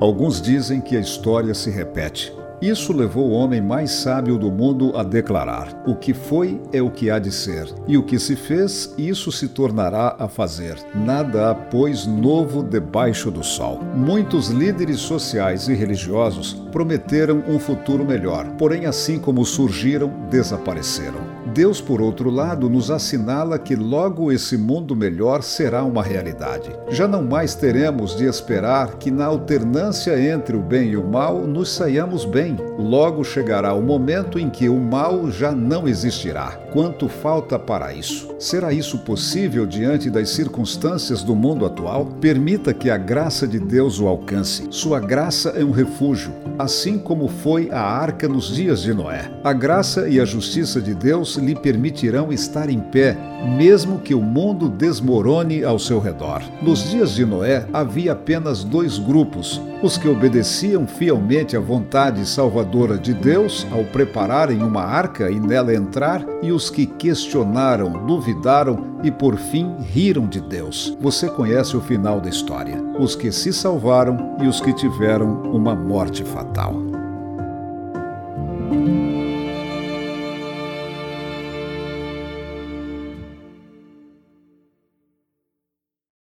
Alguns dizem que a história se repete. Isso levou o homem mais sábio do mundo a declarar: O que foi é o que há de ser, e o que se fez, isso se tornará a fazer. Nada há, pois, novo debaixo do sol. Muitos líderes sociais e religiosos prometeram um futuro melhor, porém, assim como surgiram, desapareceram. Deus, por outro lado, nos assinala que logo esse mundo melhor será uma realidade. Já não mais teremos de esperar que, na alternância entre o bem e o mal, nos saiamos bem. Logo chegará o momento em que o mal já não existirá. Quanto falta para isso? Será isso possível diante das circunstâncias do mundo atual? Permita que a graça de Deus o alcance. Sua graça é um refúgio, assim como foi a arca nos dias de Noé. A graça e a justiça de Deus lhe permitirão estar em pé, mesmo que o mundo desmorone ao seu redor. Nos dias de Noé havia apenas dois grupos: os que obedeciam fielmente à vontade salvadora de Deus ao prepararem uma arca e nela entrar, e os que questionaram, duvidaram e por fim riram de Deus. Você conhece o final da história: os que se salvaram e os que tiveram uma morte fatal.